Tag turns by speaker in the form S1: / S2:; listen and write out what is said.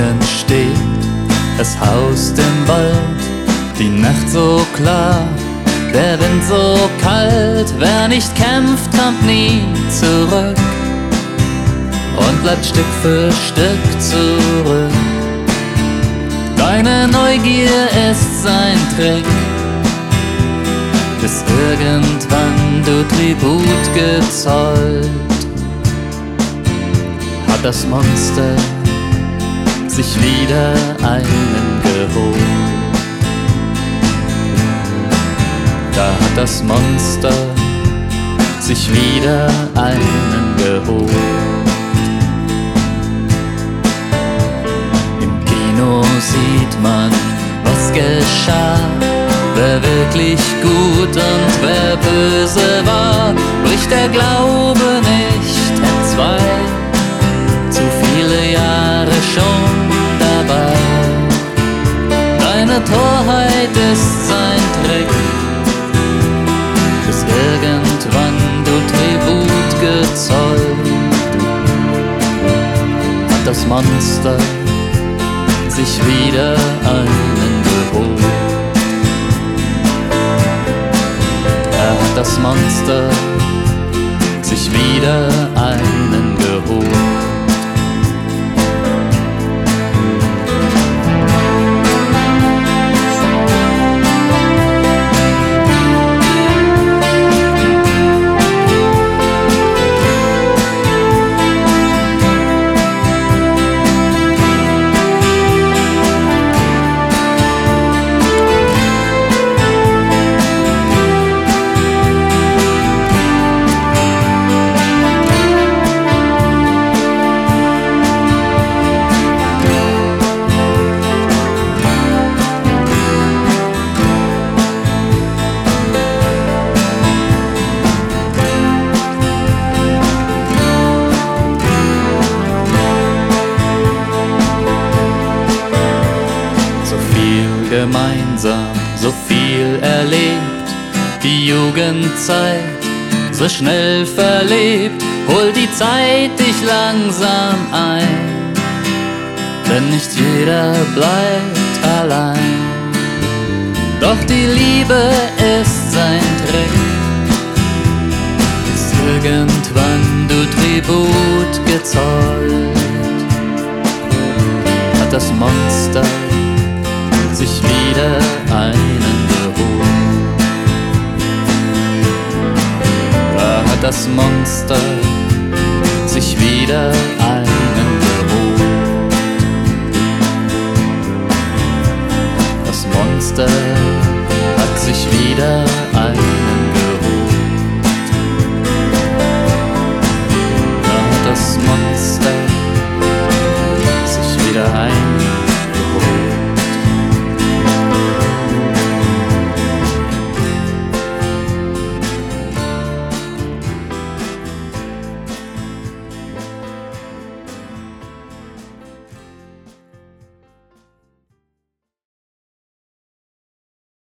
S1: München steht, es haust im Wald, die Nacht so klar, der Wind so kalt, wer nicht kämpft, kommt nie zurück und bleibt Stück für Stück zurück. Deine Neugier ist sein Trick, bis irgendwann du Tribut gezollt. Hat das Monster sich wieder einen geholt. Da hat das Monster sich wieder einen geholt. Im Kino sieht man, was geschah. Wer wirklich gut und wer böse war, bricht der Glaube nicht entzwei. Zu viele Jahre schon Deine Torheit ist sein Trick, bis irgendwann du Tribut gezollt. Hat das Monster sich wieder einen geholt. Er hat das Monster sich wieder einen so viel erlebt, die Jugendzeit so schnell verlebt, hol die Zeit dich langsam ein, denn nicht jeder bleibt allein. Doch die Liebe ist sein Trick, bis irgendwann du Tribut gezollt, hat das Monster sich wieder einen das Monster sich wieder einen geholt. Das Monster hat sich wieder